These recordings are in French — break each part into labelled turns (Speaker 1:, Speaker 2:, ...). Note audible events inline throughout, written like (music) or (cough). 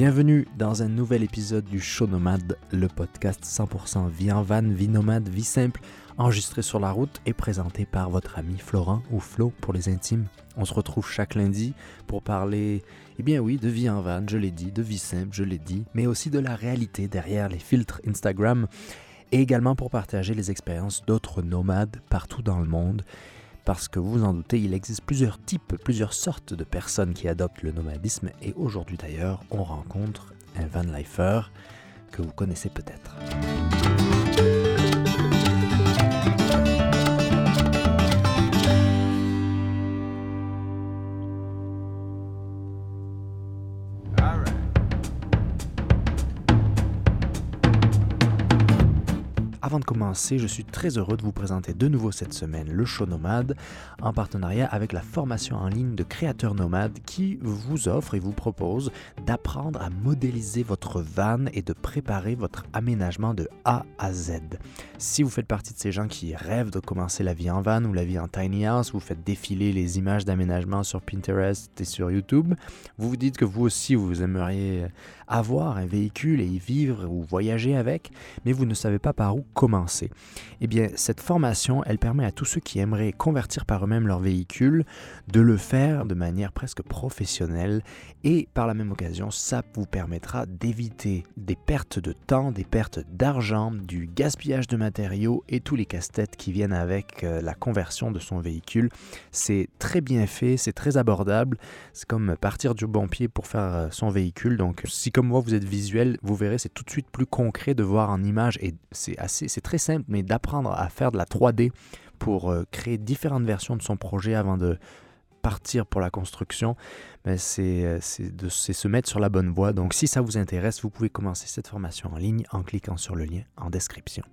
Speaker 1: Bienvenue dans un nouvel épisode du Show Nomade, le podcast 100% vie en van, vie nomade, vie simple, enregistré sur la route et présenté par votre ami Florent ou Flo pour les intimes. On se retrouve chaque lundi pour parler, eh bien oui, de vie en van, je l'ai dit, de vie simple, je l'ai dit, mais aussi de la réalité derrière les filtres Instagram et également pour partager les expériences d'autres nomades partout dans le monde parce que vous en doutez, il existe plusieurs types, plusieurs sortes de personnes qui adoptent le nomadisme et aujourd'hui d'ailleurs, on rencontre un van lifer que vous connaissez peut-être. Avant de commencer, je suis très heureux de vous présenter de nouveau cette semaine le show nomade en partenariat avec la formation en ligne de créateurs nomades qui vous offre et vous propose d'apprendre à modéliser votre van et de préparer votre aménagement de A à Z. Si vous faites partie de ces gens qui rêvent de commencer la vie en van ou la vie en tiny house, vous faites défiler les images d'aménagement sur Pinterest et sur YouTube, vous vous dites que vous aussi vous aimeriez avoir un véhicule et y vivre ou voyager avec, mais vous ne savez pas par où commencer. Eh bien, cette formation, elle permet à tous ceux qui aimeraient convertir par eux-mêmes leur véhicule de le faire de manière presque professionnelle et par la même occasion, ça vous permettra d'éviter des pertes de temps, des pertes d'argent, du gaspillage de matériaux et tous les casse-têtes qui viennent avec euh, la conversion de son véhicule. C'est très bien fait, c'est très abordable, c'est comme partir du bon pied pour faire euh, son véhicule. Donc si comme moi vous êtes visuel, vous verrez c'est tout de suite plus concret de voir en image et c'est assez c'est très simple mais d'apprendre à faire de la 3D pour euh, créer différentes versions de son projet avant de partir pour la construction, ben, c'est se mettre sur la bonne voie. Donc si ça vous intéresse, vous pouvez commencer cette formation en ligne en cliquant sur le lien en description.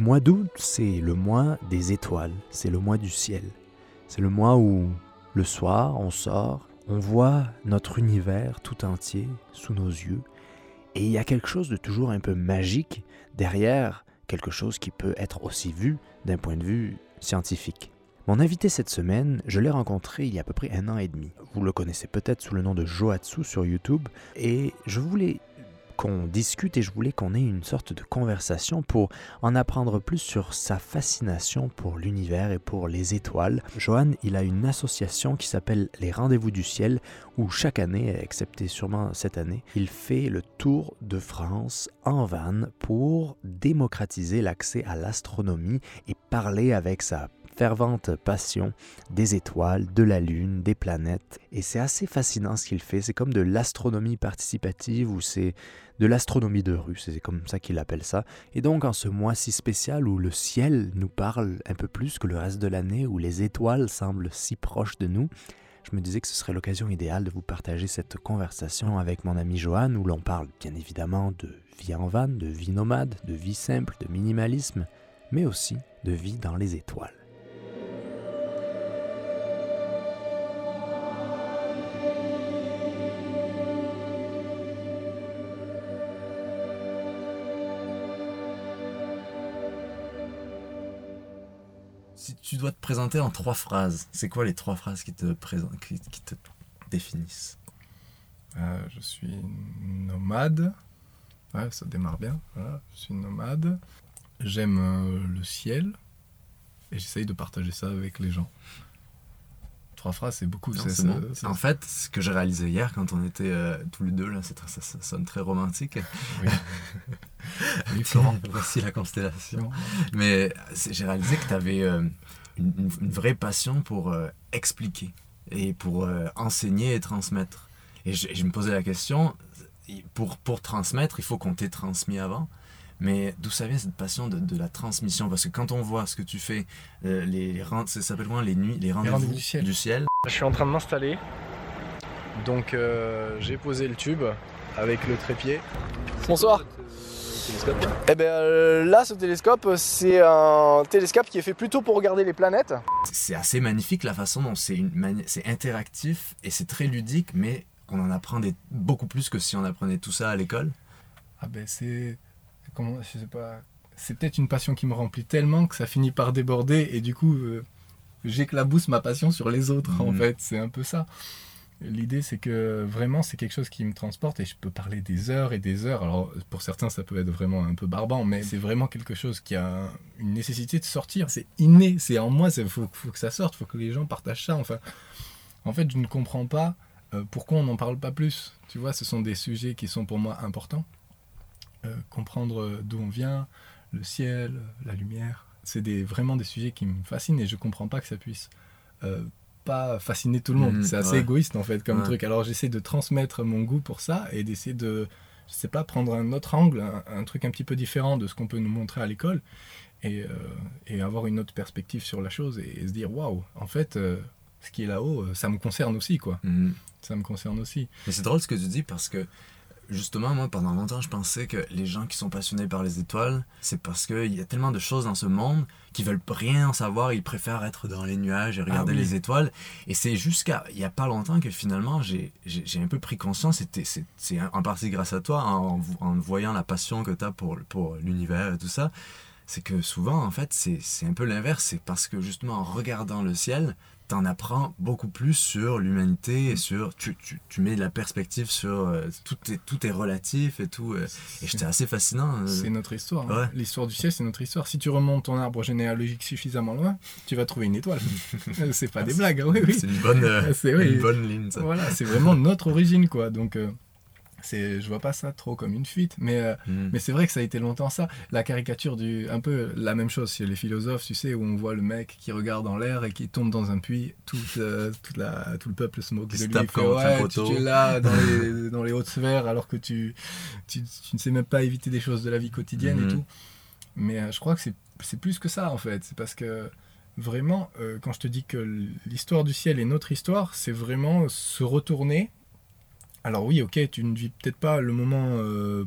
Speaker 1: Le mois d'août, c'est le mois des étoiles, c'est le mois du ciel. C'est le mois où, le soir, on sort, on voit notre univers tout entier sous nos yeux, et il y a quelque chose de toujours un peu magique derrière quelque chose qui peut être aussi vu d'un point de vue scientifique. Mon invité cette semaine, je l'ai rencontré il y a à peu près un an et demi. Vous le connaissez peut-être sous le nom de Joatsu sur YouTube, et je voulais qu'on discute et je voulais qu'on ait une sorte de conversation pour en apprendre plus sur sa fascination pour l'univers et pour les étoiles. Johan, il a une association qui s'appelle les Rendez-vous du Ciel où chaque année, excepté sûrement cette année, il fait le tour de France en van pour démocratiser l'accès à l'astronomie et parler avec sa fervente passion des étoiles, de la Lune, des planètes. Et c'est assez fascinant ce qu'il fait. C'est comme de l'astronomie participative ou c'est de l'astronomie de rue, c'est comme ça qu'il appelle ça. Et donc en ce mois si spécial où le ciel nous parle un peu plus que le reste de l'année, où les étoiles semblent si proches de nous, je me disais que ce serait l'occasion idéale de vous partager cette conversation avec mon ami Johan, où l'on parle bien évidemment de vie en van, de vie nomade, de vie simple, de minimalisme, mais aussi de vie dans les étoiles. Dois te présenter en trois phrases, c'est quoi les trois phrases qui te, présentent, qui, qui te définissent?
Speaker 2: Euh, je suis nomade. Ouais, ça démarre bien. Voilà, je suis nomade. J'aime euh, le ciel. Et j'essaye de partager ça avec les gens. Trois phrases, c'est beaucoup.
Speaker 1: Non, bon.
Speaker 2: c'est-
Speaker 1: En fait, ce que j'ai réalisé hier quand on était euh, tous les deux, là, c'est très- ça, ça sonne très romantique.
Speaker 2: Oui. (laughs) Oui,
Speaker 1: Florent, voici la constellation. (laughs) Mais j'ai réalisé que tu avais une, vraie passion pour euh, expliquer et pour euh, enseigner et transmettre. Et je, je me posais la question, pour, pour transmettre, il faut qu'on t'ait transmis avant. Mais d'où ça vient cette passion de, de la transmission? Parce que quand on voit ce que tu fais, euh, les, ça s'appelle comment? Les nuits, les rendez-vous
Speaker 2: du ciel.
Speaker 1: du ciel.
Speaker 2: Je suis en train de m'installer. Donc euh, j'ai posé le tube avec le trépied. Bonsoir. Télescope
Speaker 3: Eh ben euh, là, ce télescope, c'est un télescope qui est fait plutôt pour regarder les planètes.
Speaker 4: C'est assez magnifique la façon dont c'est une c'est interactif et c'est très ludique, mais on en apprend des... beaucoup plus que si on apprenait tout ça à l'école.
Speaker 2: Ah ben c'est comment je sais pas c'est peut-être une passion qui me remplit tellement que ça finit par déborder et du coup euh, j'éclabousse ma passion sur les autres en
Speaker 4: Mhm.
Speaker 2: fait c'est un peu ça l'idée c'est que vraiment c'est quelque chose qui me transporte et je peux parler des heures et des heures. Alors pour certains ça peut être vraiment un peu barbant mais c'est vraiment quelque chose qui a une nécessité de sortir. C'est inné c'est en moi il faut, faut que ça sorte faut que les gens partagent ça. Enfin en fait je ne comprends pas euh, pourquoi on n'en parle pas plus. Tu vois ce sont des sujets qui sont pour moi importants. Euh, comprendre d'où on vient, le ciel, la lumière. C'est des, vraiment des sujets qui me fascinent et je comprends pas que ça puisse euh, pas fasciner tout le monde.
Speaker 4: Mhm,
Speaker 2: c'est assez
Speaker 4: ouais.
Speaker 2: égoïste en fait comme
Speaker 4: Ouais.
Speaker 2: truc. Alors j'essaie de transmettre mon goût pour ça et d'essayer de, je sais pas, prendre un autre angle, un, un truc un petit peu différent de ce qu'on peut nous montrer à l'école et, euh, et avoir une autre perspective sur la chose et, et se dire waouh, en fait, euh, ce qui est là-haut, euh, ça me concerne aussi quoi.
Speaker 4: Mhm.
Speaker 2: Ça me concerne aussi.
Speaker 4: Mais c'est drôle ce que tu dis parce que justement, moi, pendant longtemps, je pensais que les gens qui sont passionnés par les étoiles, c'est parce qu'il y a tellement de choses dans ce monde qui veulent rien en savoir, ils préfèrent être dans les nuages et regarder
Speaker 2: oui.
Speaker 4: les étoiles. Et c'est jusqu'à il y a pas longtemps que finalement, j'ai un peu pris conscience, c'est c'est en partie grâce à toi, en, en voyant la passion que tu as pour, pour l'univers et tout ça. C'est que souvent, en fait, c'est un peu l'inverse. C'est parce que justement, en regardant le ciel, t'en apprends beaucoup plus sur l'humanité et sur tu, tu, tu mets de la perspective sur euh, tout est tout est relatif et tout euh, et c'était assez fascinant euh.
Speaker 2: C'est notre histoire. hein. L'histoire du ciel, c'est notre histoire. Si tu remontes ton arbre généalogique suffisamment loin, tu vas trouver une étoile. (laughs) c'est pas des blagues, hein, oui, oui.
Speaker 4: c'est une bonne (laughs)
Speaker 2: oui.
Speaker 4: une bonne ligne ça
Speaker 2: Voilà, c'est vraiment notre origine, quoi. Donc, c'est, je vois pas ça trop comme une fuite, mais, euh,
Speaker 4: Mhm.
Speaker 2: mais c'est vrai que ça a été longtemps ça. La caricature du, un peu la même chose chez les philosophes, tu sais, où on voit le mec qui regarde en l'air et qui tombe dans un puits, tout, euh, toute la, tout le peuple se moque de lui. fait, ouais, tu, tu es là (laughs) dans les, dans les hautes sphères alors que tu, tu, tu ne sais même pas éviter des choses de la vie quotidienne et tout. Mais euh, je crois que c'est, c'est plus que ça en fait. C'est parce que vraiment, quand je te dis que l'histoire du ciel est notre histoire, c'est vraiment se retourner. Alors oui, ok, tu ne vis peut-être pas le moment euh,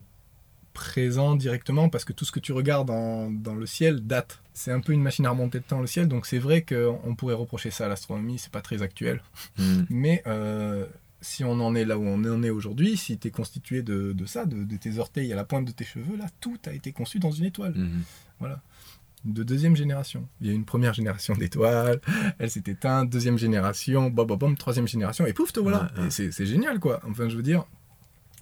Speaker 2: présent directement parce que tout ce que tu regardes dans, dans le ciel date. C'est un peu une machine à remonter le temps le ciel, donc c'est vrai qu'on pourrait reprocher ça à l'astronomie, c'est pas très actuel.
Speaker 4: Mhm.
Speaker 2: Mais euh, si on en est là où on en est aujourd'hui, si tu es constitué de, de ça, de, de tes orteils à la pointe de tes cheveux, là, tout a été conçu dans une étoile
Speaker 4: Mhm.
Speaker 2: De deuxième génération. Il y a une première génération d'étoiles, elle s'est éteinte, deuxième génération, bom, bom, bom, troisième génération, et pouf, te voilà.
Speaker 4: Ouais, ouais.
Speaker 2: Et c'est génial, quoi. Enfin, je veux dire,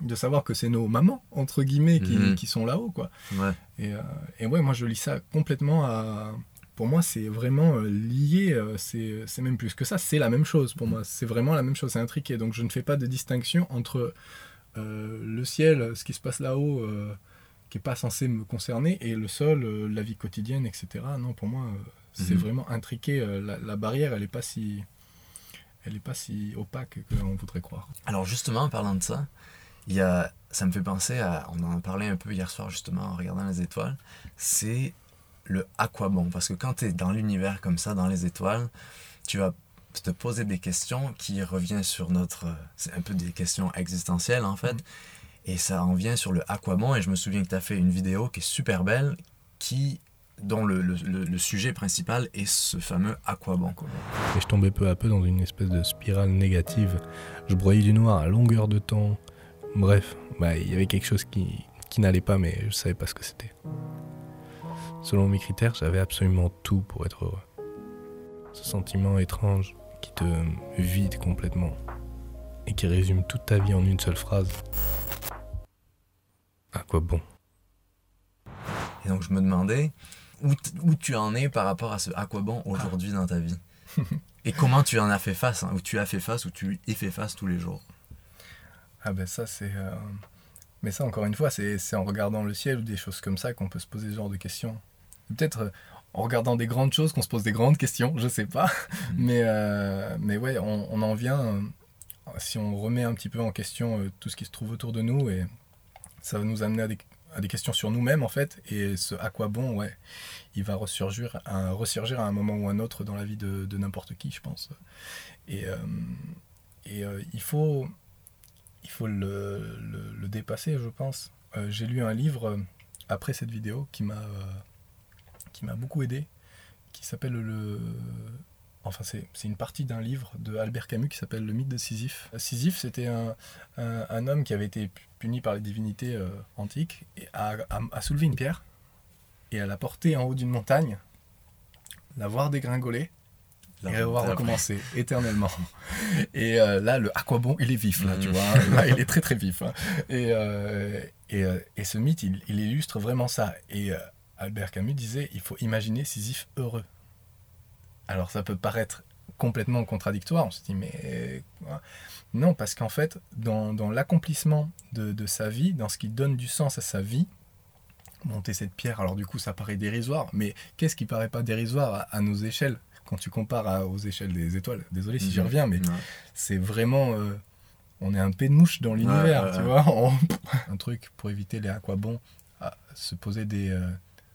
Speaker 2: de savoir que c'est nos mamans, entre guillemets, qui,
Speaker 4: Mhm.
Speaker 2: qui sont là-haut, quoi.
Speaker 4: ouais
Speaker 2: Et, euh, et ouais, moi, je lis ça complètement à... Pour moi, c'est vraiment euh, lié, euh, c'est c'est même plus que ça, c'est la même chose pour moi. C'est vraiment la même chose, c'est intriqué. Donc, je ne fais pas de distinction entre euh, le ciel, ce qui se passe là-haut, euh, qui n'est pas censé me concerner, et le sol, euh, la vie quotidienne, etc. Non, pour moi, euh, c'est
Speaker 4: Mhm.
Speaker 2: vraiment intriqué. euh, la, la barrière, elle n'est pas si... Elle est pas si opaque qu'on voudrait croire.
Speaker 4: Alors justement, en parlant de ça, il y a, ça me fait penser à, on en a parlé un peu hier soir justement en regardant les étoiles, c'est le à quoi bon. Parce que quand tu es dans l'univers comme ça, dans les étoiles, tu vas te poser des questions qui reviennent sur notre... C'est un peu des questions existentielles en fait.
Speaker 2: Mhm.
Speaker 4: Et ça en vient sur le bon. Et je me souviens que tu as fait une vidéo qui est super belle, qui, dont le, le- sujet principal est ce fameux bon.
Speaker 2: Et je tombais peu à peu dans une espèce de spirale négative. Je broyais du noir à longueur de temps. Bref, bah, il y avait quelque chose qui, qui n'allait pas, mais je savais pas ce que c'était. Selon mes critères, j'avais absolument tout pour être heureux. Ce sentiment étrange qui te vide complètement et qui résume toute ta vie en une seule phrase. À quoi bon?
Speaker 4: Et donc je me demandais où, tu en es par rapport à ce à quoi bon aujourd'hui dans ta vie. (laughs) Et comment tu en as fait face, hein, où tu as fait face, où tu y fais face tous les jours?
Speaker 2: Ah ben ça c'est... euh, Mais ça encore une fois, c'est en regardant le ciel ou des choses comme ça qu'on peut se poser ce genre de questions. Peut-être euh, en regardant des grandes choses qu'on se pose des grandes questions, je sais pas. (laughs) Mais, euh, mais ouais, on, on en vient, si on remet un petit peu en question euh, tout ce qui se trouve autour de nous, et ça va nous amener à des, à des questions sur nous-mêmes en fait, et ce à quoi bon, ouais, il va ressurgir à, ressurgir à un moment ou un autre dans la vie de, de n'importe qui, je pense. Et, euh, et euh, il faut, il faut le, le- dépasser, je pense. J'ai lu un livre, après cette vidéo qui m'a qui m'a beaucoup aidé, qui s'appelle le. Enfin, c'est une partie d'un livre de Albert Camus qui s'appelle Le mythe de Sisyphe. Sisyphe, c'était un, un, un homme qui avait été puni par les divinités euh, antiques et a, a, a soulevé une pierre et à la porter en haut d'une montagne, la voir dégringoler et on va recommencer éternellement. (laughs) Et euh, là, le à quoi bon, il est vif, là, tu
Speaker 1: Mhm.
Speaker 2: vois. Là, il est (laughs) très, très vif. hein. Et, euh, et, et ce mythe, il, il illustre vraiment ça. Et Albert Camus disait il faut imaginer Sisyphe heureux. Alors, ça peut paraître complètement contradictoire. On se dit mais. quoi Non, parce qu'en fait, dans, dans l'accomplissement de, de sa vie, dans ce qui donne du sens à sa vie, monter cette pierre, alors du coup, ça paraît dérisoire. Mais qu'est-ce qui paraît pas dérisoire à, à nos échelles quand tu compares à- aux échelles des étoiles? Désolé si j'y
Speaker 1: Mhm.
Speaker 2: reviens, mais
Speaker 1: Ouais.
Speaker 2: c'est vraiment. euh, on est un peu de mouche dans l'univers,
Speaker 1: ouais,
Speaker 2: tu vois. (laughs) On- un truc pour éviter les aquabons, à se poser des. euh,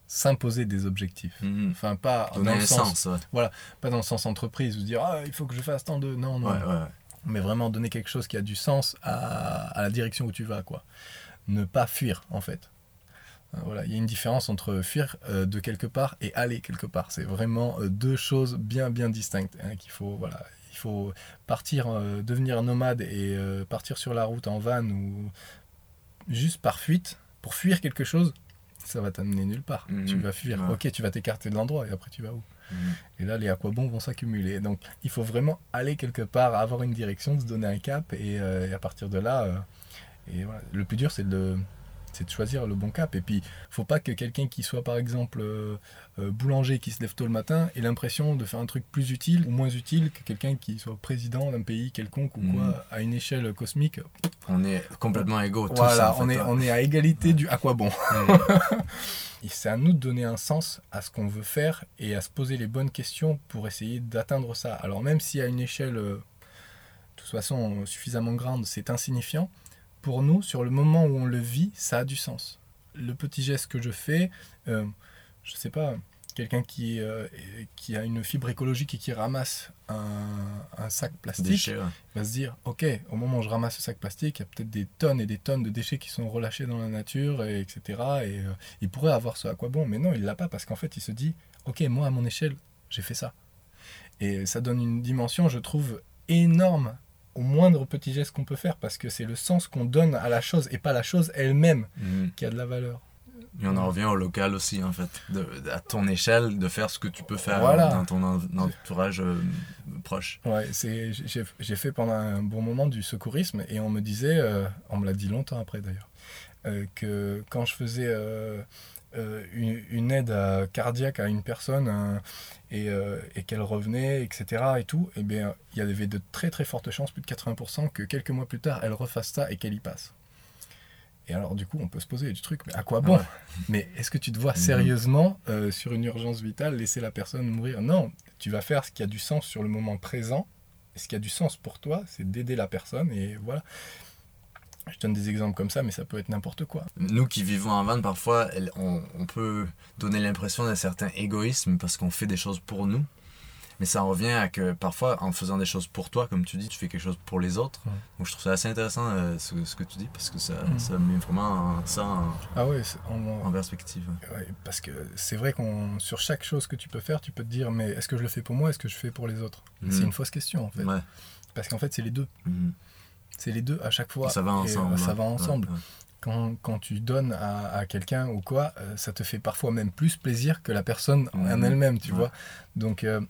Speaker 2: s'imposer des objectifs.
Speaker 1: Mhm.
Speaker 2: Enfin, pas dans, le sens,
Speaker 1: sens, ouais.
Speaker 2: pas dans le sens entreprise, ou dire ah, il faut que je fasse tant de. Non, non.
Speaker 1: Ouais, ouais.
Speaker 2: Mais vraiment donner quelque chose qui a du sens à, à la direction où tu vas, quoi. Ne pas fuir, en fait. Euh, Voilà, il y a une différence entre fuir euh, de quelque part et aller quelque part. C'est vraiment euh, deux choses bien bien distinctes hein, qu'il faut voilà, il faut partir euh, devenir nomade et partir sur la route en van ou juste par fuite pour fuir quelque chose, ça va t'amener nulle part.
Speaker 1: Mhm.
Speaker 2: Tu vas fuir.
Speaker 1: Ouais.
Speaker 2: OK, tu vas t'écarter de l'endroit et après tu vas où
Speaker 1: Mhm.
Speaker 2: et là, les aquabons vont s'accumuler. Donc, il faut vraiment aller quelque part, avoir une direction, se donner un cap, et, euh, et à partir de là, euh, et voilà. le plus dur, c'est de, c'est de choisir le bon cap. Et puis, faut pas que quelqu'un qui soit, par exemple, euh, euh, boulanger, qui se lève tôt le matin, ait l'impression de faire un truc plus utile ou moins utile que quelqu'un qui soit président d'un pays quelconque ou
Speaker 1: Mhm.
Speaker 2: quoi, à une échelle cosmique.
Speaker 1: On est complètement égaux. tous,
Speaker 2: voilà, on, est,
Speaker 1: ouais.
Speaker 2: on est à égalité du aquabon.
Speaker 1: Mhm. (laughs)
Speaker 2: Et c'est à nous de donner un sens à ce qu'on veut faire et à se poser les bonnes questions pour essayer d'atteindre ça. Alors même si à une échelle, euh, de toute façon, suffisamment grande, c'est insignifiant, pour nous, sur le moment où on le vit, ça a du sens. Le petit geste que je fais, euh, je sais pas, quelqu'un qui, euh, qui a une fibre écologique et qui ramasse un, un sac plastique,
Speaker 1: Déchets,
Speaker 2: va se dire, ok, au moment où je ramasse ce sac plastique, il y a peut-être des tonnes et des tonnes de déchets qui sont relâchés dans la nature, et etc. Et euh, il pourrait avoir ce à quoi bon, mais non, il l'a pas parce qu'en fait, il se dit, ok, moi à mon échelle, j'ai fait ça. Et ça donne une dimension, je trouve, énorme au moindre petit geste qu'on peut faire, parce que c'est le sens qu'on donne à la chose et pas la chose elle-même
Speaker 1: Mhm.
Speaker 2: qui a de la valeur.
Speaker 1: Et on en revient au local aussi, en fait. De, à ton échelle, de faire ce que tu peux faire
Speaker 2: Voilà.
Speaker 1: dans ton en- entourage euh, proche.
Speaker 2: Ouais, j'ai, fait pendant un bon moment du secourisme et on me disait, euh, on me l'a dit longtemps après d'ailleurs, euh, que quand je faisais une, une aide à- cardiaque à une personne euh, et, euh, et qu'elle revenait, etc. et tout, eh bien, il y avait de très très fortes chances, plus de 80%, que quelques mois plus tard, elle refasse ça et qu'elle y passe. Et alors, du coup, on peut se poser du truc, mais à quoi bon?
Speaker 1: Ouais.
Speaker 2: Mais est-ce que tu te vois
Speaker 1: Mhm.
Speaker 2: sérieusement, euh, sur une urgence vitale, laisser la personne mourir? Non, tu vas faire ce qui a du sens sur le moment présent. Et ce qui a du sens pour toi, c'est d'aider la personne. Et voilà. Je donne des exemples comme ça, mais ça peut être n'importe quoi.
Speaker 1: Nous qui vivons en van, parfois, on, on peut donner l'impression d'un certain égoïsme parce qu'on fait des choses pour nous. Mais ça en revient à que parfois, en faisant des choses pour toi, comme tu dis, tu fais quelque chose pour les autres.
Speaker 2: Ouais.
Speaker 1: Donc je trouve ça assez intéressant euh, ce, ce que tu dis parce que ça,
Speaker 2: Mhm.
Speaker 1: ça met vraiment ça en,
Speaker 2: Ah ouais,
Speaker 1: en perspective.
Speaker 2: ouais, parce que c'est vrai qu'on sur chaque chose que tu peux faire, tu peux te dire, mais est-ce que je le fais pour moi, est-ce que je fais pour les autres?
Speaker 1: Mhm.
Speaker 2: C'est une fausse question en fait. Parce qu'en fait, c'est les deux.
Speaker 1: Mhm.
Speaker 2: C'est les deux à chaque fois.
Speaker 1: ça va
Speaker 2: Et, euh,
Speaker 1: ensemble.
Speaker 2: ça va ensemble. Quand, quand tu donnes à, à quelqu'un ou quoi, euh, ça te fait parfois même plus plaisir que la personne en elle-même, tu
Speaker 1: Ouais.
Speaker 2: vois. Donc, euh,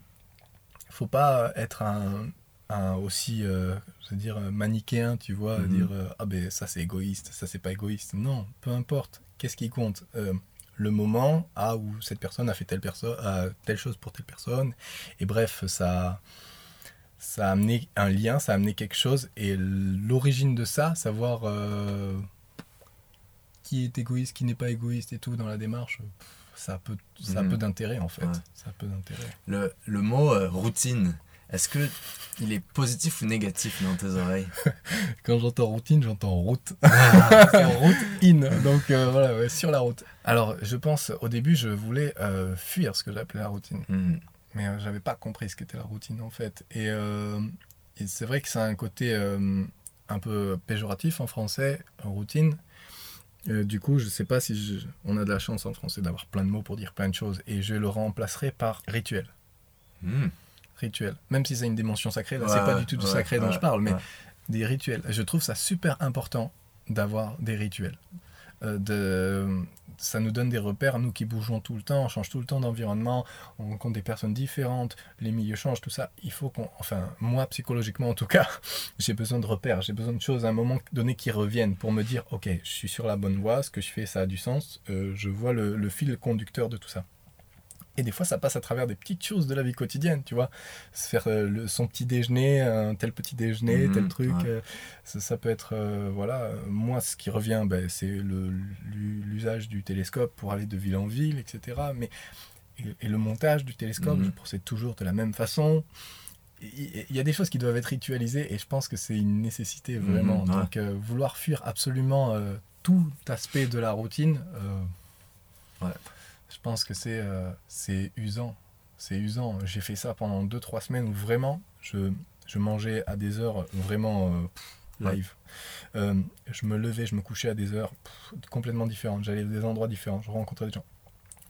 Speaker 2: faut pas être un, un aussi, euh, je veux dire, manichéen, tu vois,
Speaker 1: Mhm.
Speaker 2: dire euh, ah ben ça c'est égoïste, ça c'est pas égoïste. Non, peu importe. Qu'est-ce qui compte Euh, Le moment ah, où cette personne a fait telle, perso- euh, telle chose pour telle personne. Et bref, ça, ça a amené un lien, ça a amené quelque chose. Et l'origine de ça, savoir euh, qui est égoïste, qui n'est pas égoïste et tout dans la démarche, ça a peu, ça a peu d'intérêt en fait.
Speaker 1: Ouais.
Speaker 2: Ça a peu d'intérêt.
Speaker 1: Le, le mot euh, routine, est-ce que il est positif ou négatif dans tes oreilles (laughs)
Speaker 2: Quand j'entends routine, j'entends route. (laughs) En route in. Donc euh, voilà, ouais, sur la route. Alors, je pense, au début, je voulais euh, fuir ce que j'appelais la routine.
Speaker 1: Mhm.
Speaker 2: Mais euh, j'avais pas compris ce qu'était la routine en fait. Et, euh, et c'est vrai que a un côté euh, un peu péjoratif en français, routine. Euh, du coup, je sais pas si je- on a de la chance en français d'avoir plein de mots pour dire plein de choses, et je le remplacerai par rituel.
Speaker 4: Hmm.
Speaker 2: Rituel. Même si c'est une dimension sacrée, là,
Speaker 4: Ouais,
Speaker 2: c'est pas du tout du
Speaker 4: ouais,
Speaker 2: sacré dont je parle, mais des rituels. Je trouve ça super important d'avoir des rituels. De... Ça nous donne des repères, nous qui bougeons tout le temps, on change tout le temps d'environnement, on rencontre des personnes différentes, les milieux changent, tout ça. Il faut qu'on. Enfin, moi, psychologiquement en tout cas, (laughs) j'ai besoin de repères, j'ai besoin de choses à un moment donné qui reviennent pour me dire ok, je suis sur la bonne voie, ce que je fais, ça a du sens, euh, je vois le, le fil conducteur de tout ça. Et des fois, ça passe à travers des petites choses de la vie quotidienne, tu vois. Se faire euh, le- son petit déjeuner, un tel petit déjeuner,
Speaker 4: Mhm,
Speaker 2: tel truc.
Speaker 4: ouais.
Speaker 2: euh, ça, ça peut être, euh, voilà. Moi, ce qui revient, ben, c'est l'usage du télescope pour aller de ville en ville, etc. Mais, et, et le montage du télescope,
Speaker 4: Mhm.
Speaker 2: je procède toujours de la même façon. Il y a des choses qui doivent être ritualisées et je pense que c'est une nécessité
Speaker 4: Mhm,
Speaker 2: vraiment.
Speaker 4: ouais.
Speaker 2: Donc, vouloir fuir absolument tout aspect de la routine,
Speaker 4: Ouais.
Speaker 2: Je pense que c'est euh, c'est usant. C'est usant. J'ai fait ça pendant 2-3 semaines où vraiment je, je mangeais à des heures vraiment euh, pff,
Speaker 4: Ouais.
Speaker 2: live. Euh, je me levais, je me couchais à des heures pff, complètement différentes. J'allais à des endroits différents, je rencontrais des gens.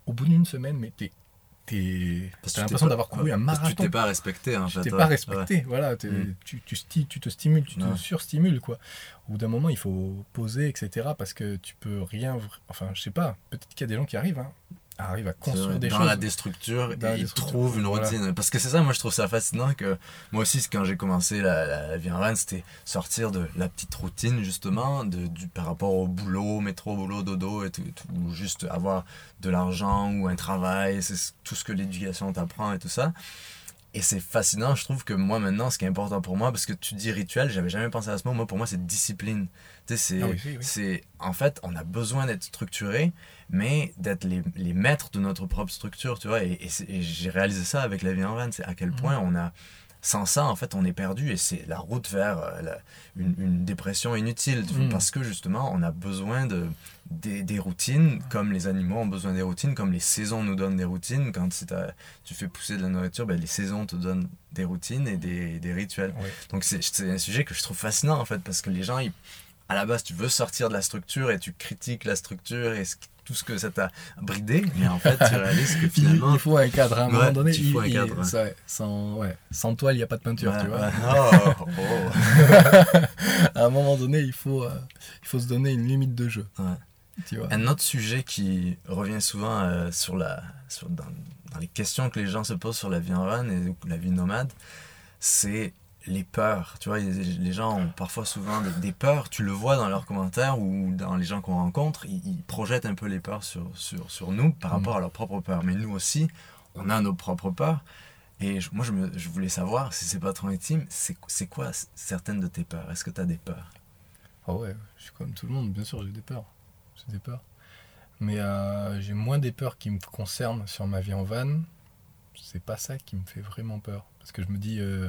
Speaker 2: Au bout d'une semaine, mais t'es. T'as
Speaker 4: tu
Speaker 2: l'impression d'avoir couru un
Speaker 4: parce que Tu
Speaker 2: marathon.
Speaker 4: t'es pas respecté en fait.
Speaker 2: T'es pas respecté, voilà,
Speaker 4: Mm.
Speaker 2: tu, tu, sti- tu te stimules, tu te surstimules, quoi. Au bout d'un moment, il faut poser, etc., parce que tu peux rien... Enfin, je sais pas, peut-être qu'il y a des gens qui arrivent, hein, arrivent à construire des
Speaker 4: dans
Speaker 2: choses.
Speaker 4: la déstructure,
Speaker 2: Dans la
Speaker 4: ils trouvent une
Speaker 2: voilà.
Speaker 4: routine. Parce que c'est ça, moi je trouve ça fascinant que moi aussi, quand j'ai commencé la, la, la vie en van, c'était sortir de la petite routine justement, de, du, par rapport au boulot, métro, boulot, dodo, et tout, et tout, ou juste avoir de l'argent ou un travail, c'est tout ce que l'éducation t'apprend et tout ça. Et c'est fascinant, je trouve que moi maintenant, ce qui est important pour moi, parce que tu dis rituel, j'avais jamais pensé à ce mot, moi pour moi c'est discipline. C'est,
Speaker 2: Ah oui, oui, oui.
Speaker 4: c'est, en fait, on a besoin d'être structuré, mais d'être les, les maîtres de notre propre structure, tu vois. Et, et c'est- et j'ai réalisé ça avec la vie en van, c'est à quel
Speaker 2: Mhm.
Speaker 4: point on a, sans ça, en fait, on est perdu et c'est la route vers euh, la- une, une dépression inutile,
Speaker 2: Mhm.
Speaker 4: parce que justement, on a besoin de, des, des routines, comme les animaux ont besoin des routines, comme les saisons nous donnent des routines. Quand tu fais pousser de la nourriture, ben, les saisons te donnent des routines et des, des rituels. Donc c'est c'est un sujet que je trouve fascinant en fait, parce que les gens, ils- à la base, tu veux sortir de la structure et tu critiques la structure et ce- tout ce que ça t'a bridé, mais en fait, tu (laughs) réalises que finalement.
Speaker 2: il faut un cadre, à un
Speaker 4: Ouais,
Speaker 2: moment donné.
Speaker 4: il faut un cadre, ouais,
Speaker 2: sans, ouais, sans toile, il n'y a pas de peinture, tu vois. (laughs)
Speaker 4: Oh, oh.
Speaker 2: à un moment donné, il faut, euh, il faut se donner une limite de jeu.
Speaker 4: Ouais.
Speaker 2: Tu vois.
Speaker 4: Un autre sujet qui revient souvent euh, sur la, sur, dans, dans les questions que les gens se posent sur la vie en van et la vie nomade, c'est les peurs. Tu vois, les gens ont parfois souvent des, des peurs. Tu le vois dans leurs commentaires ou dans les gens qu'on rencontre, ils, ils projettent un peu les peurs sur, sur, sur nous par
Speaker 2: Mm.
Speaker 4: rapport à leurs propres peurs. Mais nous aussi, on a nos propres peurs. Et je- moi, je, me- je voulais savoir, si c'est pas trop intime, c'est quoi certaines de tes peurs? Est-ce que tu as des peurs?
Speaker 2: Ah ouais, je suis comme tout le monde, bien sûr, j'ai des peurs. J'ai des peurs. Mais euh, j'ai moins des peurs qui me concernent sur ma vie en van. C'est pas ça qui me fait vraiment peur. Parce que je me dis, euh,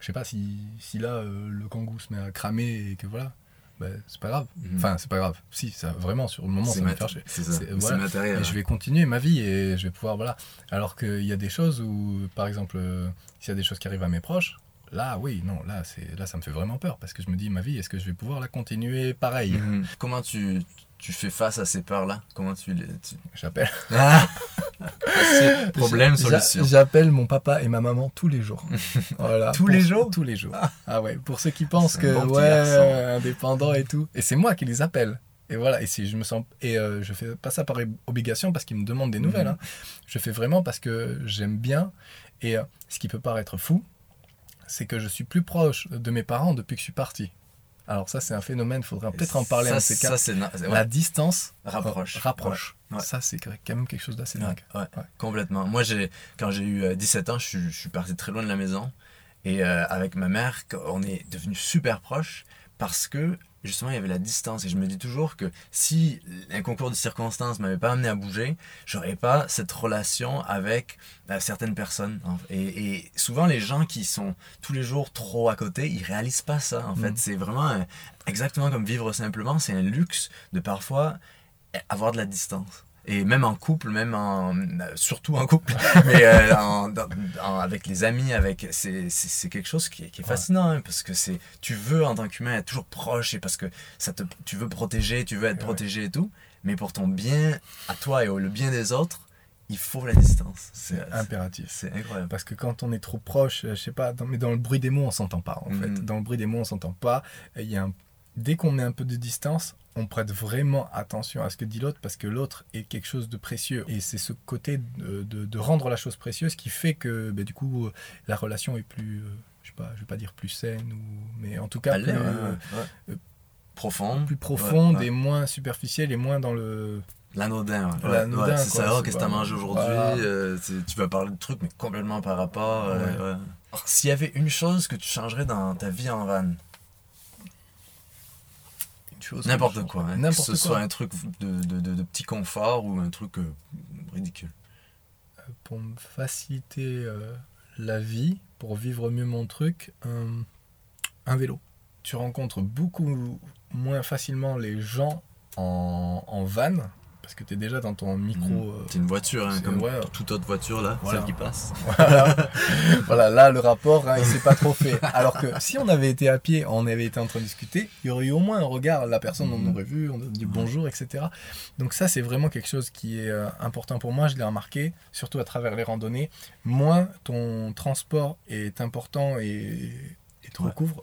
Speaker 2: je sais pas, si, si là euh, le kangou se met à cramer et que voilà, ben, c'est pas grave.
Speaker 4: Mhm.
Speaker 2: Enfin, c'est pas grave. Si, ça, vraiment, sur le moment, ça
Speaker 4: mat-
Speaker 2: fait chier.
Speaker 4: c'est
Speaker 2: voilà.
Speaker 4: matériel.
Speaker 2: Et je vais continuer ma vie et je vais pouvoir, voilà. Alors qu'il y a des choses où, par exemple, euh, s'il y a des choses qui arrivent à mes proches, là, oui, non, là, c'est, là, ça me fait vraiment peur parce que je me dis, ma vie, est-ce que je vais pouvoir la continuer pareil?
Speaker 4: Mhm. Comment tu, tu fais face à ces peurs-là? Comment tu les. tu-
Speaker 2: J'appelle.
Speaker 4: Ah. (laughs) (laughs) Problème, solution.
Speaker 2: J'appelle mon papa et ma maman tous les jours. (laughs) Voilà.
Speaker 4: Tous les jours
Speaker 2: Tous les jours. Ah ouais, pour ceux qui pensent que,
Speaker 4: bon
Speaker 2: ouais, euh, indépendant et tout. Et c'est moi qui les appelle. Et voilà, et si je me sens. Et euh, je fais pas ça par obligation parce qu'ils me demandent des nouvelles.
Speaker 4: Mhm.
Speaker 2: hein. Je fais vraiment parce que j'aime bien. Et euh, ce qui peut paraître fou, c'est que je suis plus proche de mes parents depuis que je suis parti. Alors ça, c'est un phénomène, il faudra peut-être en parler
Speaker 4: ça,
Speaker 2: un de ces
Speaker 4: Ça,
Speaker 2: quatre.
Speaker 4: na- c'est-
Speaker 2: La
Speaker 4: ouais.
Speaker 2: distance
Speaker 4: Rapproche.
Speaker 2: rapproche.
Speaker 4: Ouais.
Speaker 2: Ça, c'est quand même quelque chose d'assez dingue.
Speaker 4: ouais,
Speaker 2: Ouais.
Speaker 4: complètement. Moi, j'ai, quand j'ai eu euh, 17 ans, je suis, je suis parti très loin de la maison. Et euh, avec ma mère, on est devenus super proches parce que justement, il y avait la distance. Et je me dis toujours que si un concours de circonstances m'avait pas amené à bouger, j'aurais pas cette relation avec euh, certaines personnes. Et, et souvent, les gens qui sont tous les jours trop à côté, ils réalisent pas ça. En fait,
Speaker 2: Mhm.
Speaker 4: c'est vraiment un- exactement comme vivre simplement. C'est un luxe de parfois avoir de la distance. Et même en couple, même en. euh, Surtout en couple, (laughs) mais euh, en- dans- en- avec les amis, avec. C'est quelque chose qui est, qui est fascinant, hein, parce que c'est. Tu veux, en tant qu'humain, être toujours proche, et parce que ça te, tu veux protéger, tu veux être protégé et tout. Mais pour ton bien à toi et au le bien des autres, il faut la distance. C'est
Speaker 2: impératif.
Speaker 4: c'est incroyable.
Speaker 2: Parce que quand on est trop proche, euh, je sais pas, dans- mais dans le bruit des mots, on s'entend pas en fait.
Speaker 4: Mhm.
Speaker 2: Dans le bruit des mots, on s'entend pas. Il y a un- Dès qu'on met un peu de distance, on prête vraiment attention à ce que dit l'autre parce que l'autre est quelque chose de précieux. Et c'est ce côté de, de- de rendre la chose précieuse qui fait que ben, du coup, la relation est plus, euh, je sais pas, je vais pas dire plus saine, ou... mais en tout cas plus, euh,
Speaker 4: ouais,
Speaker 2: euh,
Speaker 4: Profonde.
Speaker 2: plus profonde
Speaker 4: Ouais, ouais.
Speaker 2: et moins superficielle et moins dans le...
Speaker 4: L'anodin.
Speaker 2: L'anodin,
Speaker 4: c'est ça, oh, qu'est-ce que t'as mangé aujourd'hui
Speaker 2: Voilà.
Speaker 4: euh, Tu vas parler de trucs, mais complètement par rapport. S'il y avait une chose que tu changerais dans ta vie en van, n'importe quoi, hein, que
Speaker 2: quoi.
Speaker 4: ce soit un truc de, de, de- de petit confort ou un truc euh, ridicule.
Speaker 2: pour me faciliter euh, la vie, pour vivre mieux mon truc, un, un vélo. Tu rencontres beaucoup moins facilement les gens en, en van, parce que tu es déjà dans ton micro.
Speaker 4: Mhm.
Speaker 2: euh,
Speaker 4: C'est une voiture, hein,
Speaker 2: c'est-
Speaker 4: comme
Speaker 2: ouais.
Speaker 4: toute autre voiture là,
Speaker 2: Voilà.
Speaker 4: celle qui passe. (laughs)
Speaker 2: voilà. Voilà, là, le rapport, hein, il s'est pas trop fait. Alors que si on avait été à pied, on avait été en train de discuter, il y aurait eu au moins un regard, la personne, on
Speaker 4: Mhm.
Speaker 2: aurait vu, on aurait dit bonjour, etc. Donc ça, c'est vraiment quelque chose qui est euh, important pour moi. Je l'ai remarqué, surtout à travers les randonnées. Moins ton transport est important et, et te
Speaker 4: Ouais.
Speaker 2: recouvre,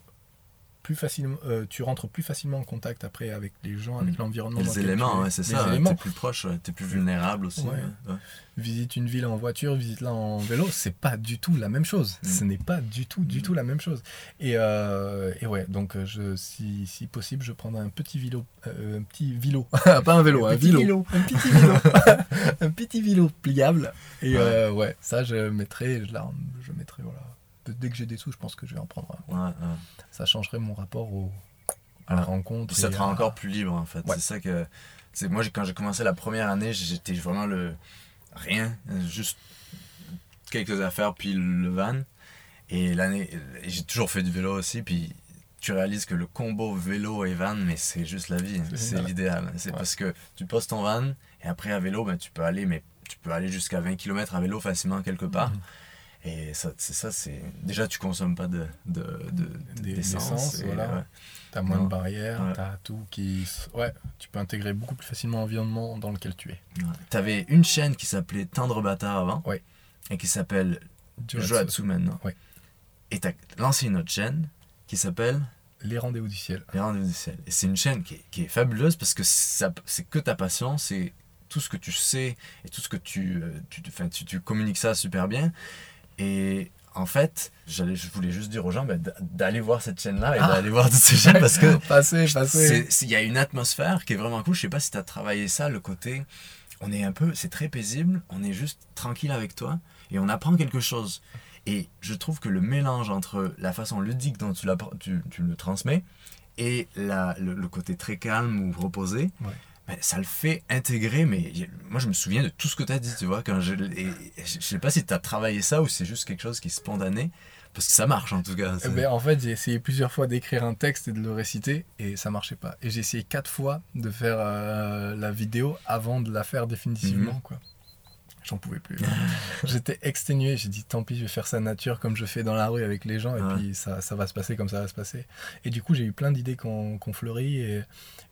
Speaker 2: plus facilement, euh, tu rentres plus facilement en contact après avec les gens, avec
Speaker 4: Mhm.
Speaker 2: l'environnement.
Speaker 4: Les éléments, ouais, c'est ça. T'es plus proche, t'es plus vulnérable aussi.
Speaker 2: Ouais.
Speaker 4: ouais, ouais.
Speaker 2: visite une ville en voiture, visite-la en vélo, c'est pas du tout la même chose.
Speaker 4: Mm.
Speaker 2: Ce n'est pas du tout, du
Speaker 4: Mm.
Speaker 2: tout la même chose. Et, euh, et ouais, donc euh, je, si, si possible, je prendrai un petit vélo, euh, un petit vélo, (laughs) pas un vélo, un, vélo, un petit vélo, (laughs) un petit vélo pliable. Et ouais, ça je mettrai, je, la- je mettrai voilà. Dès que j'ai des sous, je pense que je vais en prendre un.
Speaker 4: Ouais, ouais.
Speaker 2: Ça changerait mon rapport au, à la rencontre.
Speaker 4: Ça te rend
Speaker 2: à-
Speaker 4: encore plus libre en fait. C'est ça que. C'est moi quand j'ai commencé la première année, j'étais vraiment le rien, juste quelques affaires puis le van. Et l'année, et j'ai toujours fait du vélo aussi. Puis tu réalises que le combo vélo et van, mais c'est juste la vie. hein.
Speaker 2: C'est
Speaker 4: l'idéal. C'est
Speaker 2: Ouais.
Speaker 4: parce que tu poses ton van et après à vélo, ben, tu peux aller, mais tu peux aller jusqu'à 20 km à vélo facilement quelque part.
Speaker 2: Mhm.
Speaker 4: Et ça, c'est ça, c'est déjà tu consommes pas de de, de-
Speaker 2: Des-
Speaker 4: d'essence. et,
Speaker 2: voilà.
Speaker 4: ouais.
Speaker 2: T'as moins
Speaker 4: Non.
Speaker 2: de barrières,
Speaker 4: Ouais.
Speaker 2: t'as tout qui. Ouais, tu peux intégrer beaucoup plus facilement l'environnement dans lequel tu es.
Speaker 4: T'avais une chaîne qui s'appelait Tendre Bâtard avant.
Speaker 2: Ouais.
Speaker 4: Et qui s'appelle
Speaker 2: Joatsu.
Speaker 4: Maintenant.
Speaker 2: Ouais.
Speaker 4: Et t'as lancé une autre chaîne qui s'appelle
Speaker 2: Les rendez-vous du ciel.
Speaker 4: Les Rendez-vous du Ciel. Et c'est une chaîne qui est, qui est fabuleuse parce que ça- c'est que ta passion, c'est tout ce que tu sais et tout ce que tu, euh, tu, tu, tu communiques ça super bien. Et en fait, j'allais, je voulais juste dire aux gens d- d'aller voir cette chaîne-là et
Speaker 2: Ah.
Speaker 4: d'aller voir toutes ces chaînes parce que (laughs)
Speaker 2: Passez, passez.
Speaker 4: Il y a une atmosphère qui est vraiment cool. Je sais pas si tu as travaillé ça, le côté. On est un peu. C'est très paisible. On est juste tranquille avec toi. Et on apprend quelque chose. Et je trouve que le mélange entre la façon ludique dont tu, l'appre- tu, tu le transmets et la, le, le côté très calme ou reposé,
Speaker 2: Ouais.
Speaker 4: Ben, ça le fait intégrer. Mais moi, je me souviens de tout ce que tu as dit, tu vois. Quand je, et, je sais pas si tu as travaillé ça ou c'est juste quelque chose qui est spontané. Parce que ça marche en tout cas.
Speaker 2: Eh ben, en fait, j'ai essayé plusieurs fois d'écrire un texte et de le réciter et ça marchait pas. Et j'ai essayé quatre fois de faire euh, la vidéo avant de la faire définitivement.
Speaker 4: Mhm.
Speaker 2: quoi. J'en pouvais plus. (laughs) J'étais exténué. J'ai dit tant pis, je vais faire ça nature comme je fais dans la rue avec les gens et
Speaker 4: Ouais.
Speaker 2: puis ça, ça va se passer comme ça va se passer. Et du coup, j'ai eu plein d'idées qu'on qu'on fleurit et,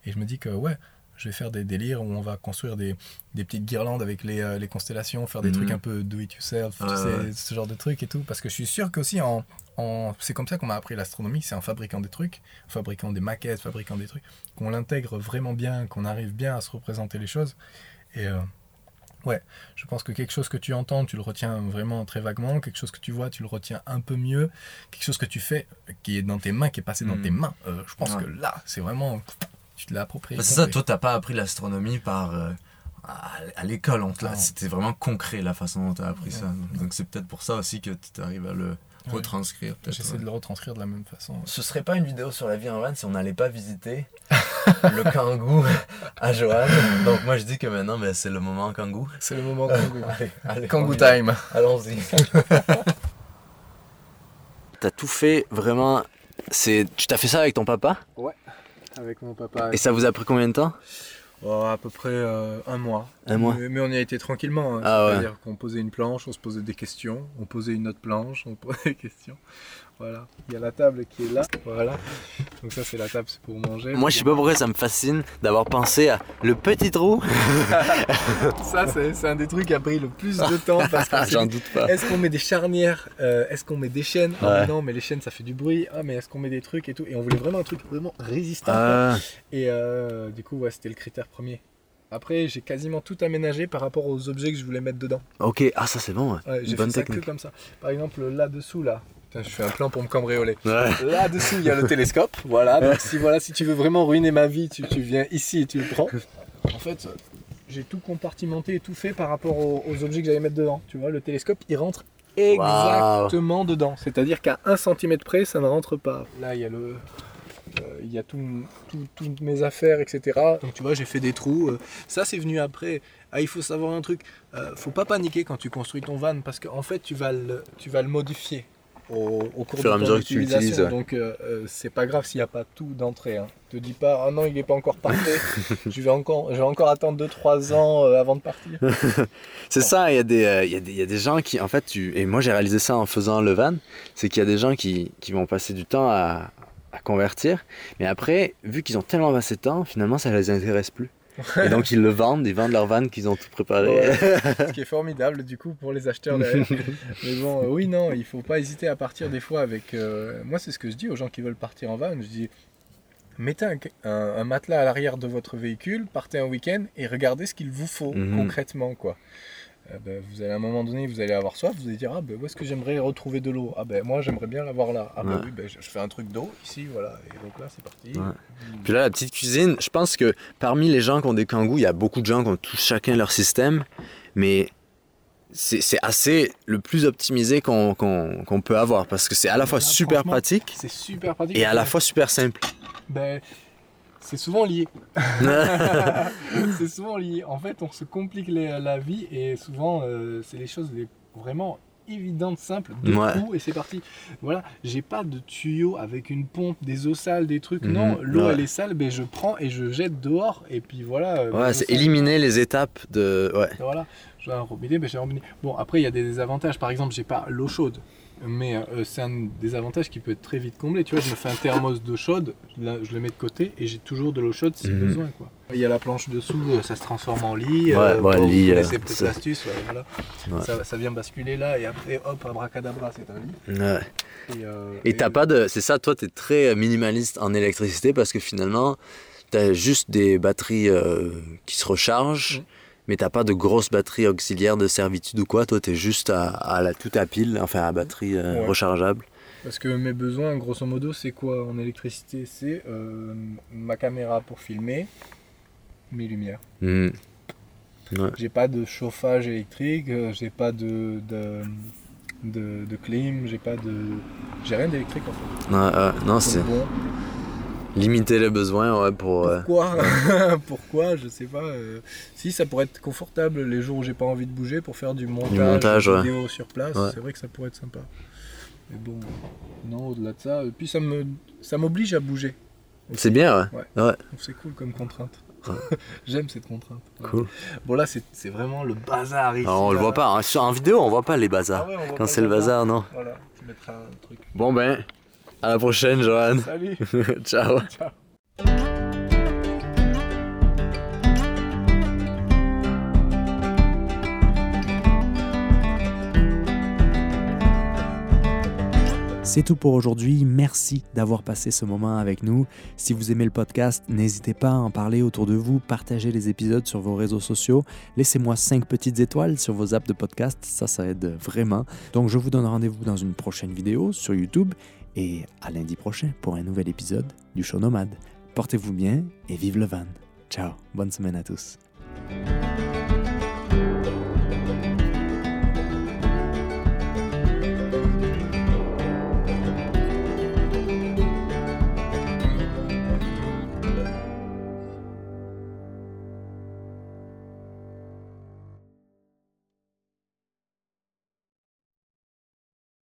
Speaker 2: et je me dis que ouais, je vais faire des délires où on va construire des, des petites guirlandes avec les, euh, les constellations, faire des
Speaker 4: Mhm.
Speaker 2: trucs un peu do it yourself, tu
Speaker 4: Ouais,
Speaker 2: sais,
Speaker 4: ouais.
Speaker 2: ce genre de trucs et tout. Parce que je suis sûr qu'aussi en, en- c'est comme ça qu'on m'a appris l'astronomie, c'est en fabriquant des trucs, en fabriquant des maquettes, fabriquant des trucs, qu'on l'intègre vraiment bien, qu'on arrive bien à se représenter les choses. Et euh, ouais, je pense que quelque chose que tu entends, tu le retiens vraiment très vaguement, quelque chose que tu vois, tu le retiens un peu mieux, quelque chose que tu fais, qui est dans tes mains, qui est passé dans
Speaker 4: Mhm.
Speaker 2: tes mains, euh, je pense
Speaker 4: Ouais.
Speaker 2: que là, c'est vraiment, tu te l'as approprié.
Speaker 4: Bah, c'est ça, toi, t'as pas appris l'astronomie par. euh, à, à l'école, on te l'a- c'était vraiment concret la façon dont tu as appris ça.
Speaker 2: Ouais.
Speaker 4: Donc c'est peut-être pour ça aussi que tu arrives à le
Speaker 2: Ouais.
Speaker 4: retranscrire.
Speaker 2: J'essaie
Speaker 4: ouais.
Speaker 2: de le retranscrire de la même façon.
Speaker 4: Ce serait pas une vidéo sur la vie en van si on n'allait pas visiter (laughs) le kangou à Joanne? Donc moi je dis que maintenant ben, c'est le moment kangou.
Speaker 2: C'est le moment. (laughs)
Speaker 4: Allez, allez, on y va.
Speaker 2: time.
Speaker 4: Allons-y. (laughs) T'as tout fait vraiment. C'est, tu t'as fait ça avec ton papa?
Speaker 2: Avec mon papa.
Speaker 4: Et ça vous a pris combien de temps
Speaker 2: Oh, à peu près euh, un mois.
Speaker 1: Un mois.
Speaker 2: Mais, mais on y a été tranquillement. hein.
Speaker 1: Ah ouais.
Speaker 2: C'est-à-dire qu'on posait une planche, on se posait des questions, on posait une autre planche, on posait des questions. Voilà. Il y a la table qui est là. Voilà. Donc ça c'est la table, c'est pour manger.
Speaker 1: Moi, je sais pas pourquoi ça me fascine d'avoir pensé à le petit trou. (laughs)
Speaker 2: Ça c'est c'est un des trucs qui a pris le plus de temps parce que (laughs)
Speaker 1: J'en doute pas.
Speaker 2: Est-ce qu'on met des charnières Euh, Est-ce qu'on met des chaînes? Ah
Speaker 1: Ouais.
Speaker 2: non, mais les chaînes ça fait du bruit. Ah mais est-ce qu'on met des trucs et tout? Et on voulait vraiment un truc vraiment résistant.
Speaker 1: Ah,
Speaker 2: Et euh, du coup, ouais, c'était le critère premier. Après, j'ai quasiment tout aménagé par rapport aux objets que je voulais mettre dedans.
Speaker 1: ok, ah ça c'est bon. Ouais.
Speaker 2: J'ai
Speaker 1: bonne
Speaker 2: fait ça que
Speaker 1: technique.
Speaker 2: comme ça. Par exemple, là-dessous, là. Putain, je fais un plan pour me cambrioler.
Speaker 1: Ouais.
Speaker 2: Là-dessous, il y a le télescope. Voilà. Donc, si, voilà, si tu veux vraiment ruiner ma vie, tu, tu viens ici et tu le prends. En fait, j'ai tout compartimenté et tout fait par rapport aux, aux objets que j'allais mettre dedans. Tu vois, le télescope, il rentre exactement dedans. C'est-à-dire qu'à 1 cm près, ça ne rentre pas. Là, il y a le. euh, il y a tout- tout- toutes mes affaires, etc. Donc tu vois, j'ai fait des trous. euh, ça, c'est venu après. Ah, il faut savoir un truc. euh, faut pas paniquer quand tu construis ton van parce qu'en fait, tu vas le, tu vas le modifier au, au cours de ton utilisation. Donc euh, euh, c'est pas grave s'il n'y a pas tout d'entrée. Hein. Te dis pas, ah non, il n'est pas encore parfait. (laughs) je, vais encore, je vais encore attendre 2-3 ans euh, avant de partir. (laughs)
Speaker 1: C'est ça, il y, a des, euh, il y, a des- il y a des gens qui, en fait, tu, et moi j'ai réalisé ça en faisant le van, c'est qu'il y a des gens qui, qui vont passer du temps à, à convertir, mais après, vu qu'ils ont tellement passé de temps, finalement ça les intéresse plus. Et donc ils le vendent, ils vendent leur van qu'ils ont tout préparé.
Speaker 2: Ouais. (laughs) Ce qui est formidable du coup pour les acheteurs derrière. (laughs) Mais bon, euh, oui, non, il faut pas hésiter à partir des fois avec. euh, moi, c'est ce que je dis aux gens qui veulent partir en van. Je dis mettez un, un- un matelas à l'arrière de votre véhicule, partez un week-end et regardez ce qu'il vous faut
Speaker 1: Mhm.
Speaker 2: concrètement, quoi. Euh, ben, vous allez à un moment donné, vous allez avoir soif, vous allez dire ah ben où est-ce que j'aimerais retrouver de l'eau? Ah ben moi j'aimerais bien l'avoir là. Ah ben
Speaker 1: Ouais.
Speaker 2: oui, ben, je, je fais un truc d'eau ici, voilà. Et donc là c'est parti.
Speaker 1: Ouais. Puis là, la petite cuisine, je pense que parmi les gens qui ont des kangous, il y a beaucoup de gens qui ont tous chacun leur système, mais c'est assez le plus optimisé qu'on qu'on- qu'on peut avoir parce que c'est à la fois super pratique
Speaker 2: super pratique.
Speaker 1: et à la fois super simple.
Speaker 2: Ben, c'est souvent lié. (laughs) (laughs) c'est souvent lié. En fait, on se complique les- la vie et souvent, euh, c'est les choses les vraiment évidentes, simples, deux
Speaker 1: Ouais.
Speaker 2: coups et c'est parti. Voilà, j'ai pas de tuyau avec une pompe, des eaux sales, des trucs.
Speaker 1: Mhm.
Speaker 2: Non, l'eau
Speaker 1: Ouais.
Speaker 2: elle est sale, ben, je prends et je jette dehors et puis voilà. euh,
Speaker 1: Ouais,
Speaker 2: eaux
Speaker 1: c'est éliminer les étapes de. Ouais.
Speaker 2: Voilà, j'ai un robinet, ben j'ai un robinet. Bon, après, il y a des désavantages. Par exemple, j'ai pas l'eau chaude. Mais euh, c'est un désavantage qui peut être très vite comblé. Tu vois, je me fais un thermos d'eau chaude, je, le mets de côté et j'ai toujours de l'eau chaude si
Speaker 1: Mhm.
Speaker 2: besoin. Quoi. Il y a la planche dessous, euh, ça se transforme en lit.
Speaker 1: Ouais, ouais,
Speaker 2: bon,
Speaker 1: lit, euh,
Speaker 2: connaissez peut-être l'astuce, ouais, voilà. Ça, ça vient basculer là et après, hop, abracadabra, c'est un lit.
Speaker 1: ouais.
Speaker 2: Et, euh,
Speaker 1: Et t'as pas de. C'est ça, toi, t'es très minimaliste en électricité parce que finalement, t'as juste des batteries euh, qui se rechargent,
Speaker 2: Mm.
Speaker 1: Mais t'as pas de grosses batteries auxiliaires de servitude ou quoi? Toi, t'es juste à, à la, tout à pile, enfin à batterie euh,
Speaker 2: Ouais.
Speaker 1: rechargeable.
Speaker 2: Parce que mes besoins, grosso modo, c'est quoi? En électricité C'est euh, ma caméra pour filmer, mes lumières.
Speaker 1: Mm.
Speaker 2: J'ai pas de chauffage électrique, euh, j'ai pas de, de, de, de clim, j'ai pas de. J'ai rien d'électrique en fait.
Speaker 1: Non, c'est
Speaker 2: bon,
Speaker 1: limiter les besoins ouais, pour. euh,
Speaker 2: pourquoi (laughs) Pourquoi Je sais pas. euh, si ça pourrait être confortable les jours où j'ai pas envie de bouger pour faire du montage,
Speaker 1: montage, ouais.
Speaker 2: vidéo sur place,
Speaker 1: Ouais.
Speaker 2: c'est vrai que ça pourrait être sympa. Mais bon, non, au-delà de ça. Et puis ça me ça m'oblige à bouger.
Speaker 1: C'est bien, ouais.
Speaker 2: Donc c'est cool comme contrainte.
Speaker 1: Ouais. (laughs)
Speaker 2: J'aime cette contrainte. Ouais.
Speaker 1: Cool.
Speaker 2: Bon là c'est c'est vraiment le bazar ici.
Speaker 1: Alors, on le
Speaker 2: là.
Speaker 1: voit pas. hein. Sur, en vidéo, on voit pas les
Speaker 2: Ah
Speaker 1: bazars.
Speaker 2: ouais, voit
Speaker 1: Quand c'est le bazar, non.
Speaker 2: Voilà, tu mettras un truc.
Speaker 1: Bon ben, à la prochaine, Johan.
Speaker 2: Salut (laughs)
Speaker 1: Ciao.
Speaker 2: Ciao
Speaker 5: C'est tout pour aujourd'hui. Merci d'avoir passé ce moment avec nous. Si vous aimez le podcast, n'hésitez pas à en parler autour de vous, partagez les épisodes sur vos réseaux sociaux, laissez-moi 5 petites étoiles sur vos apps de podcast, ça, ça aide vraiment. Donc, je vous donne rendez-vous dans une prochaine vidéo sur YouTube et à lundi prochain pour un nouvel épisode du Show Nomade. Portez-vous bien et vive le van. Ciao, bonne semaine à tous.